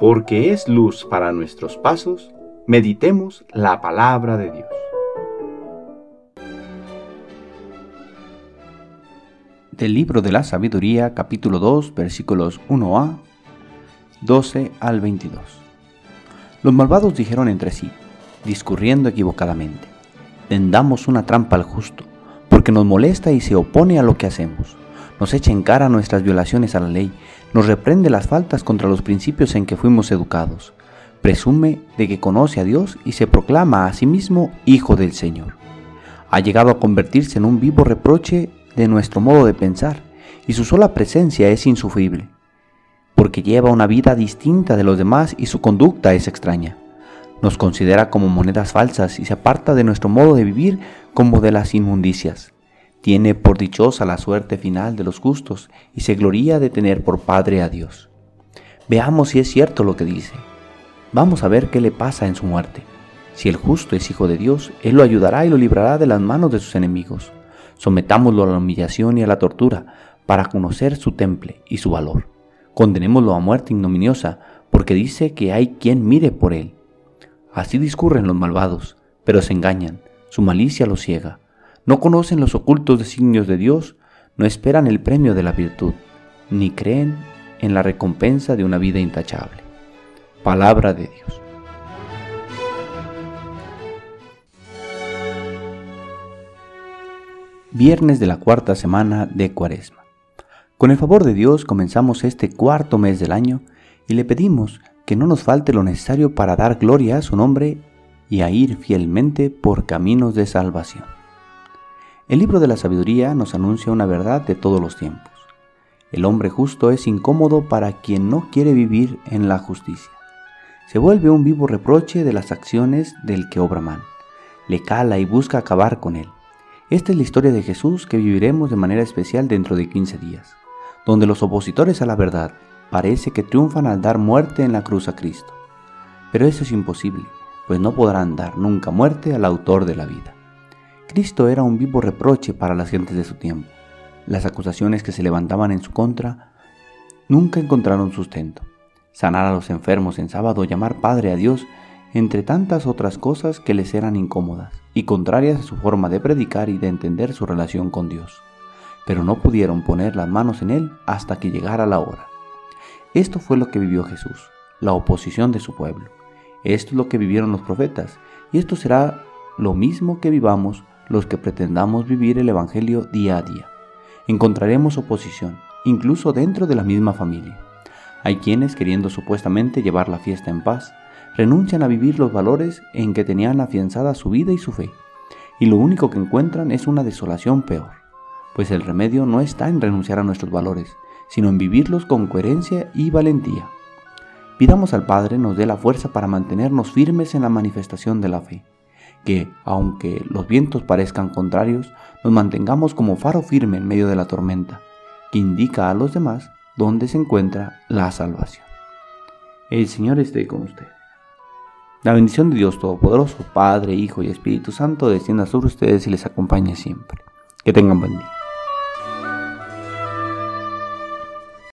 porque es luz para nuestros pasos, meditemos la palabra de Dios. Del libro de la sabiduría, capítulo 2, versículos 1a, 12 al 22. Los malvados dijeron entre sí, discurriendo equivocadamente, tendamos una trampa al justo, porque nos molesta y se opone a lo que hacemos nos echa en cara nuestras violaciones a la ley, nos reprende las faltas contra los principios en que fuimos educados, presume de que conoce a Dios y se proclama a sí mismo Hijo del Señor. Ha llegado a convertirse en un vivo reproche de nuestro modo de pensar, y su sola presencia es insufrible, porque lleva una vida distinta de los demás y su conducta es extraña. Nos considera como monedas falsas y se aparta de nuestro modo de vivir como de las inmundicias. Tiene por dichosa la suerte final de los justos y se gloría de tener por Padre a Dios. Veamos si es cierto lo que dice. Vamos a ver qué le pasa en su muerte. Si el justo es hijo de Dios, Él lo ayudará y lo librará de las manos de sus enemigos. Sometámoslo a la humillación y a la tortura para conocer su temple y su valor. Condenémoslo a muerte ignominiosa porque dice que hay quien mire por Él. Así discurren los malvados, pero se engañan, su malicia los ciega no conocen los ocultos designios de Dios, no esperan el premio de la virtud, ni creen en la recompensa de una vida intachable. Palabra de Dios. Viernes de la cuarta semana de Cuaresma. Con el favor de Dios comenzamos este cuarto mes del año y le pedimos que no nos falte lo necesario para dar gloria a su nombre y a ir fielmente por caminos de salvación. El libro de la sabiduría nos anuncia una verdad de todos los tiempos. El hombre justo es incómodo para quien no quiere vivir en la justicia. Se vuelve un vivo reproche de las acciones del que obra mal. Le cala y busca acabar con él. Esta es la historia de Jesús que viviremos de manera especial dentro de 15 días, donde los opositores a la verdad parece que triunfan al dar muerte en la cruz a Cristo. Pero eso es imposible, pues no podrán dar nunca muerte al autor de la vida. Cristo era un vivo reproche para las gentes de su tiempo. Las acusaciones que se levantaban en su contra nunca encontraron sustento. Sanar a los enfermos en sábado, llamar Padre a Dios, entre tantas otras cosas que les eran incómodas y contrarias a su forma de predicar y de entender su relación con Dios. Pero no pudieron poner las manos en Él hasta que llegara la hora. Esto fue lo que vivió Jesús, la oposición de su pueblo. Esto es lo que vivieron los profetas, y esto será lo mismo que vivamos los que pretendamos vivir el Evangelio día a día. Encontraremos oposición, incluso dentro de la misma familia. Hay quienes, queriendo supuestamente llevar la fiesta en paz, renuncian a vivir los valores en que tenían afianzada su vida y su fe, y lo único que encuentran es una desolación peor, pues el remedio no está en renunciar a nuestros valores, sino en vivirlos con coherencia y valentía. Pidamos al Padre nos dé la fuerza para mantenernos firmes en la manifestación de la fe que, aunque los vientos parezcan contrarios, nos mantengamos como faro firme en medio de la tormenta, que indica a los demás dónde se encuentra la salvación. El Señor esté con ustedes. La bendición de Dios Todopoderoso, Padre, Hijo y Espíritu Santo, descienda sobre ustedes y les acompañe siempre. Que tengan buen día.